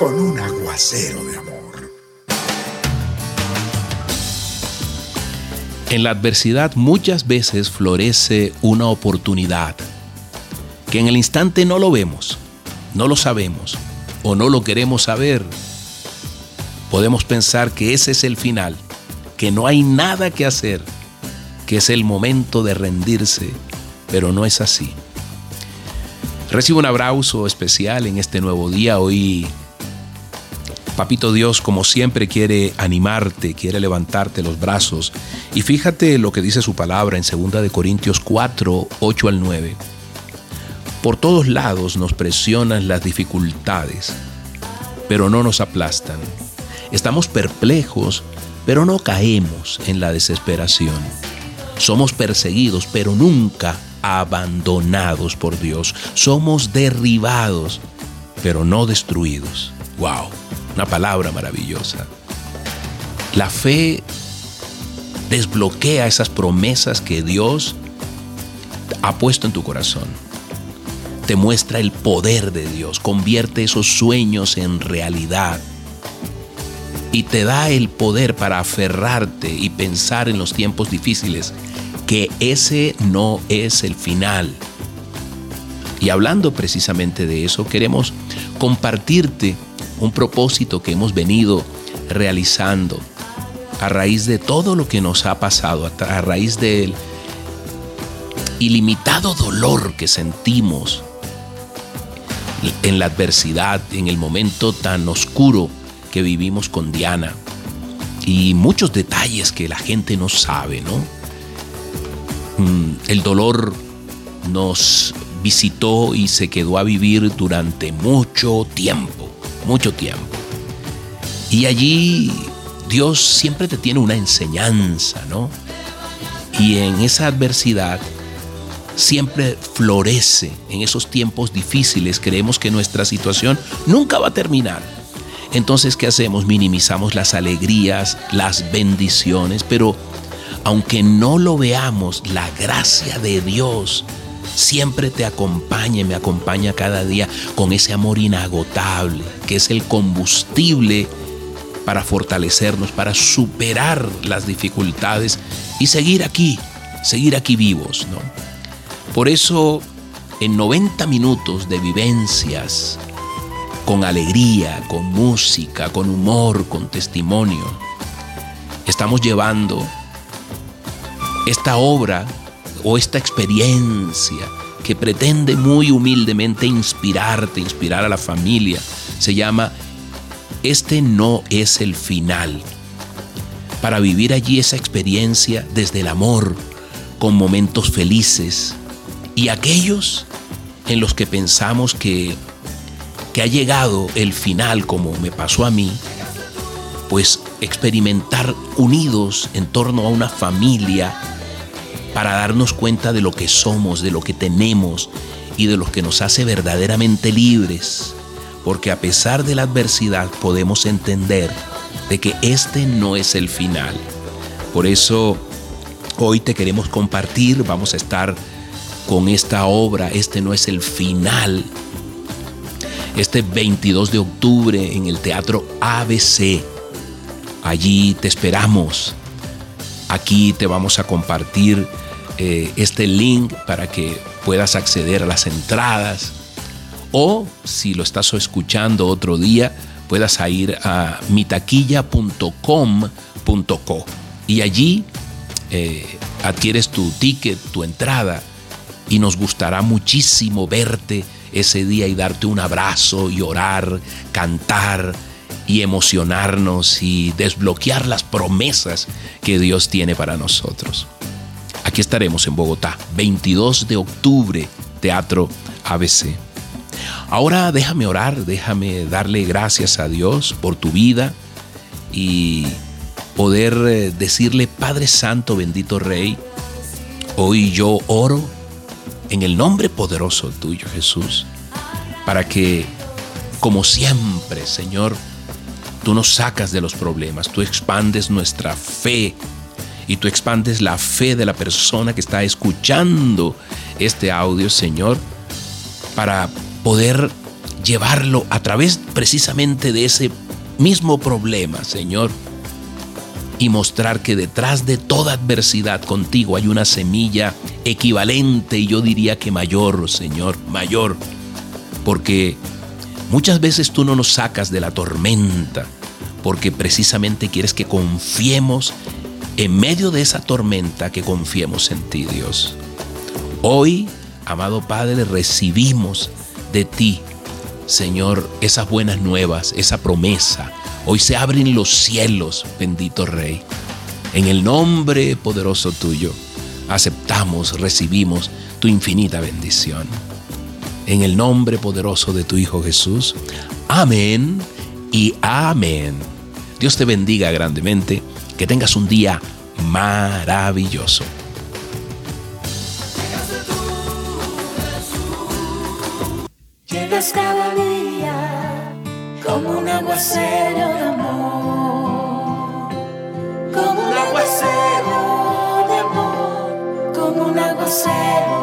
con un aguacero de amor. En la adversidad muchas veces florece una oportunidad que en el instante no lo vemos, no lo sabemos o no lo queremos saber. Podemos pensar que ese es el final, que no hay nada que hacer, que es el momento de rendirse, pero no es así. Recibo un abrazo especial en este nuevo día. Hoy Papito Dios, como siempre, quiere animarte, quiere levantarte los brazos. Y fíjate lo que dice su palabra en 2 de Corintios 4, 8 al 9. Por todos lados nos presionan las dificultades, pero no nos aplastan. Estamos perplejos, pero no caemos en la desesperación. Somos perseguidos, pero nunca abandonados por Dios. Somos derribados, pero no destruidos. ¡Wow! Una palabra maravillosa. La fe desbloquea esas promesas que Dios ha puesto en tu corazón. Te muestra el poder de Dios, convierte esos sueños en realidad y te da el poder para aferrarte y pensar en los tiempos difíciles que ese no es el final. Y hablando precisamente de eso, queremos compartirte un propósito que hemos venido realizando a raíz de todo lo que nos ha pasado, a raíz del ilimitado dolor que sentimos en la adversidad, en el momento tan oscuro que vivimos con Diana y muchos detalles que la gente no sabe, ¿no? Mm, el dolor nos visitó y se quedó a vivir durante mucho tiempo mucho tiempo. Y allí Dios siempre te tiene una enseñanza, ¿no? Y en esa adversidad siempre florece. En esos tiempos difíciles creemos que nuestra situación nunca va a terminar. Entonces, ¿qué hacemos? Minimizamos las alegrías, las bendiciones, pero aunque no lo veamos, la gracia de Dios siempre te acompaña y me acompaña cada día con ese amor inagotable, que es el combustible para fortalecernos, para superar las dificultades y seguir aquí, seguir aquí vivos, ¿no? Por eso, en 90 minutos de vivencias, con alegría, con música, con humor, con testimonio, estamos llevando esta obra o esta experiencia que pretende muy humildemente inspirarte, inspirar a la familia, se llama Este no es el final. Para vivir allí esa experiencia desde el amor, con momentos felices y aquellos en los que pensamos que, que ha llegado el final como me pasó a mí, pues experimentar unidos en torno a una familia para darnos cuenta de lo que somos, de lo que tenemos y de lo que nos hace verdaderamente libres. Porque a pesar de la adversidad podemos entender de que este no es el final. Por eso hoy te queremos compartir, vamos a estar con esta obra, este no es el final. Este 22 de octubre en el Teatro ABC. Allí te esperamos. Aquí te vamos a compartir eh, este link para que puedas acceder a las entradas o si lo estás escuchando otro día puedas ir a mitaquilla.com.co y allí eh, adquieres tu ticket, tu entrada y nos gustará muchísimo verte ese día y darte un abrazo y orar, cantar y emocionarnos y desbloquear las promesas que Dios tiene para nosotros. Aquí estaremos en Bogotá, 22 de octubre, Teatro ABC. Ahora déjame orar, déjame darle gracias a Dios por tu vida y poder eh, decirle, Padre Santo, bendito Rey, hoy yo oro en el nombre poderoso tuyo, Jesús, para que, como siempre, Señor, tú nos sacas de los problemas, tú expandes nuestra fe y tú expandes la fe de la persona que está escuchando este audio, Señor, para poder llevarlo a través precisamente de ese mismo problema, Señor, y mostrar que detrás de toda adversidad contigo hay una semilla equivalente y yo diría que mayor, Señor, mayor, porque muchas veces tú no nos sacas de la tormenta, porque precisamente quieres que confiemos en medio de esa tormenta, que confiemos en ti, Dios. Hoy, amado Padre, recibimos de ti, Señor, esas buenas nuevas, esa promesa. Hoy se abren los cielos, bendito Rey. En el nombre poderoso tuyo, aceptamos, recibimos tu infinita bendición. En el nombre poderoso de tu Hijo Jesús. Amén y amén. Dios te bendiga grandemente. Que tengas un día maravilloso. Llegas cada día como un aguacero de amor, como un aguacero de amor, como un aguacero.